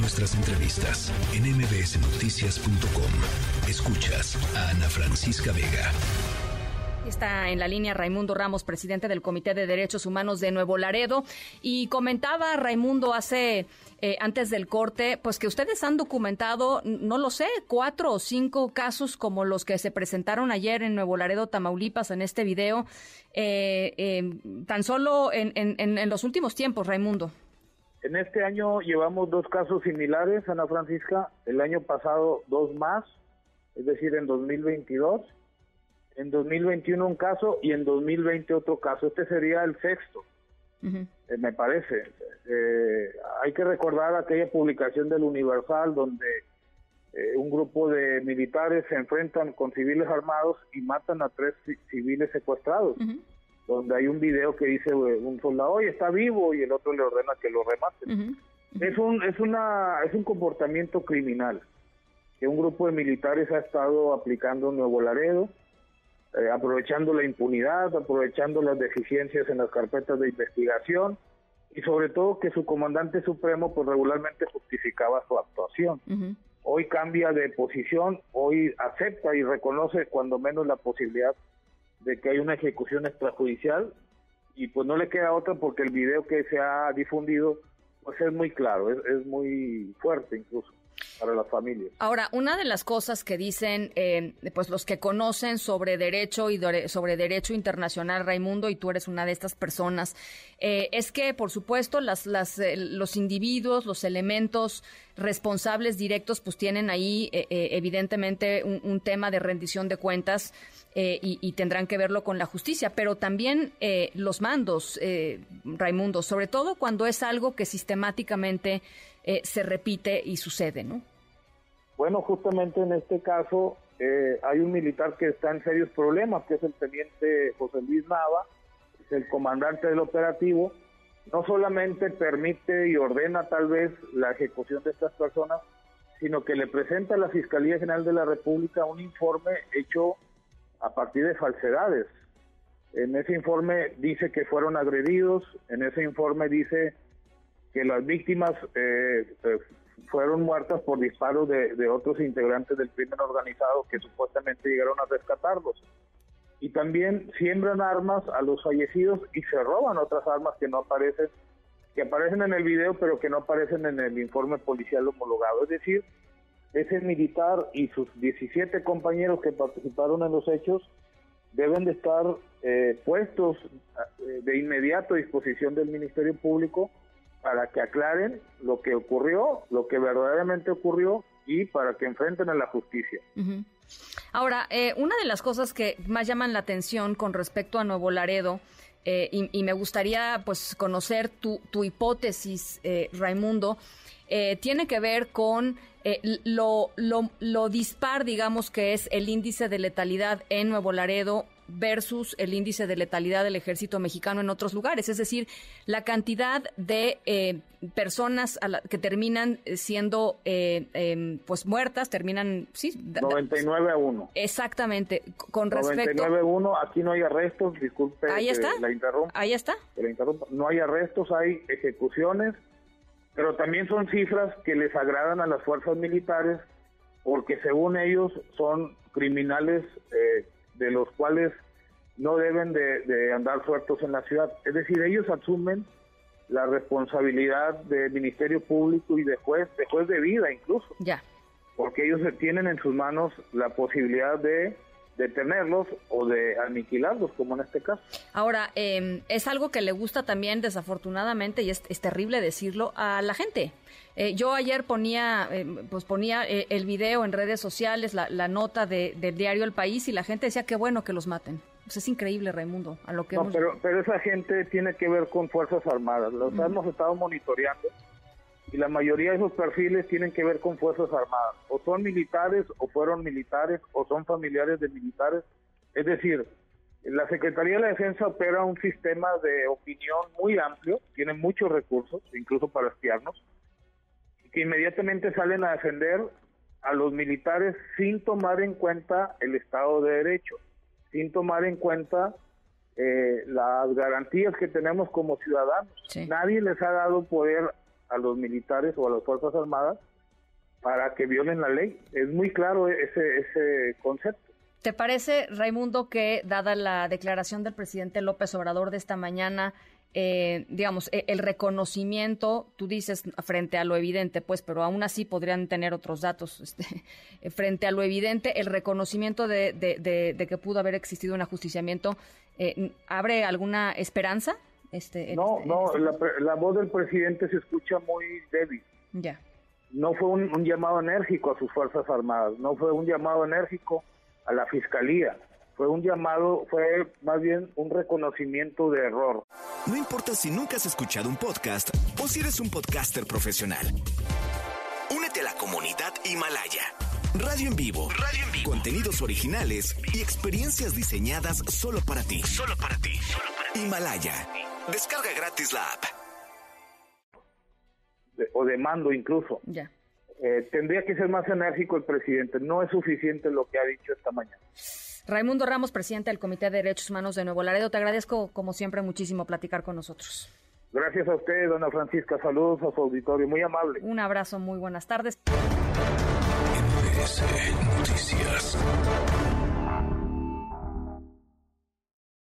Nuestras entrevistas en mbsnoticias.com. Escuchas a Ana Francisca Vega. Está en la línea Raimundo Ramos, presidente del Comité de Derechos Humanos de Nuevo Laredo, y comentaba Raimundo hace eh, antes del corte, pues que ustedes han documentado, no lo sé, cuatro o cinco casos como los que se presentaron ayer en Nuevo Laredo, Tamaulipas, en este video, eh, eh, tan solo en, en los últimos tiempos, Raimundo. En este año llevamos dos casos similares, Ana Francisca, el año pasado dos más, es decir, en 2022 en 2021 un caso y en 2020 otro caso. Este sería el sexto, eh, me parece. Eh, hay que recordar aquella publicación del Universal donde eh, un grupo de militares se enfrentan con civiles armados y matan a tres civiles secuestrados. Donde hay un video que dice un soldado, oye, está vivo, y el otro le ordena que lo rematen. Es un es una es un comportamiento criminal que un grupo de militares ha estado aplicando en Nuevo Laredo eh, aprovechando la impunidad, aprovechando las deficiencias en las carpetas de investigación y sobre todo que su comandante supremo pues regularmente justificaba su actuación. Hoy cambia de posición, hoy acepta y reconoce cuando menos la posibilidad de que hay una ejecución extrajudicial y pues no le queda otra porque el video que se ha difundido pues es muy claro, es muy fuerte incluso para las familias. Ahora, una de las cosas que dicen, eh, pues los que conocen sobre derecho y sobre derecho internacional, Raimundo, y tú eres una de estas personas, eh, es que, por supuesto, las, las, eh, los individuos, los elementos responsables directos, pues tienen ahí, evidentemente, un, tema de rendición de cuentas. y, y, tendrán que verlo con la justicia, pero también los mandos, Raimundo, sobre todo cuando es algo que sistemáticamente eh, se repite y sucede, ¿no? Bueno, justamente en este caso eh, hay un militar que está en serios problemas, que es el teniente José Luis Nava, es el comandante del operativo. No solamente permite y ordena tal vez la ejecución de estas personas, sino que le presenta a la Fiscalía General de la República un informe hecho a partir de falsedades. En ese informe dice que fueron agredidos, en ese informe dice que las víctimas eh, eh, fueron muertas por disparos de, otros integrantes del crimen organizado que supuestamente llegaron a rescatarlos. Y también siembran armas a los fallecidos y se roban otras armas que no aparecen, que aparecen en el video pero que no aparecen en el informe policial homologado. Es decir, ese militar y sus 17 compañeros que participaron en los hechos deben de estar eh, puestos de inmediato a disposición del Ministerio Público para que aclaren lo que ocurrió, lo que verdaderamente ocurrió y para que enfrenten a la justicia. Ahora, eh, una de las cosas que más llaman la atención con respecto a Nuevo Laredo, eh, y, me gustaría pues conocer tu, tu hipótesis, eh, Raimundo, tiene que ver con lo, lo, lo dispar, digamos, que es el índice de letalidad en Nuevo Laredo versus el índice de letalidad del ejército mexicano en otros lugares. Es decir, la cantidad de eh, personas que terminan siendo eh, em, pues muertas, terminan... Sí, 99 a 1. Exactamente. Con respecto... 99 a 1, aquí no hay arrestos, disculpe Ahí está. la interrumpa. Ahí está. La interrumpa. No hay arrestos, hay ejecuciones, pero también son cifras que les agradan a las fuerzas militares porque según ellos son criminales eh, de los cuales no deben de, andar sueltos en la ciudad. Es decir, ellos asumen la responsabilidad del Ministerio Público y de juez, de juez de vida incluso. Ya. Porque ellos tienen en sus manos la posibilidad de detenerlos o de aniquilarlos, como en este caso. Ahora, em, es algo que le gusta también, desafortunadamente, y es, terrible decirlo, a la gente. Eh, yo ayer ponía, em, pues ponía eh, el video en redes sociales, la, nota de, del diario El País, y la gente decía que bueno que los maten. Pues es increíble, Raimundo, a lo que no, pero, pero esa gente tiene que ver con Fuerzas Armadas. Los hemos estado monitoreando y la mayoría de esos perfiles tienen que ver con Fuerzas Armadas. O son militares, o fueron militares, o son familiares de militares. Es decir, la Secretaría de la Defensa opera un sistema de opinión muy amplio, tiene muchos recursos, incluso para espiarnos, que inmediatamente salen a defender a los militares sin tomar en cuenta el Estado de Derecho, sin tomar en cuenta eh, las garantías que tenemos como ciudadanos. Nadie les ha dado poder a los militares o a las Fuerzas Armadas para que violen la ley. Es muy claro ese, ese concepto. ¿Te parece, Raimundo, que dada la declaración del presidente López Obrador de esta mañana, eh, digamos, e, el reconocimiento, tú dices frente a lo evidente, pues, pero aún así podrían tener otros datos, este, frente a lo evidente, el reconocimiento de, de, que pudo haber existido un ajusticiamiento, eh, ¿abre alguna esperanza? Este, no, este, no, este la, la, voz del presidente se escucha muy débil. Ya. No fue un llamado enérgico a sus Fuerzas Armadas, no fue un llamado enérgico a la fiscalía. Fue un llamado, fue más bien un reconocimiento de error. No importa si nunca has escuchado un podcast o si eres un podcaster profesional. Únete a la comunidad Himalaya. Radio en vivo. Radio en vivo. Contenidos originales y experiencias diseñadas solo para ti. Solo para ti. Himalaya. Descarga gratis la app. o de mando incluso. Ya. Eh, tendría que ser más enérgico el presidente. No es suficiente lo que ha dicho esta mañana. Raimundo Ramos, presidente del Comité de Derechos Humanos de Nuevo Laredo, te agradezco como siempre muchísimo platicar con nosotros. Gracias a usted, dona Francisca. Saludos a su auditorio. Muy amable. Un abrazo, muy buenas tardes. Noticias.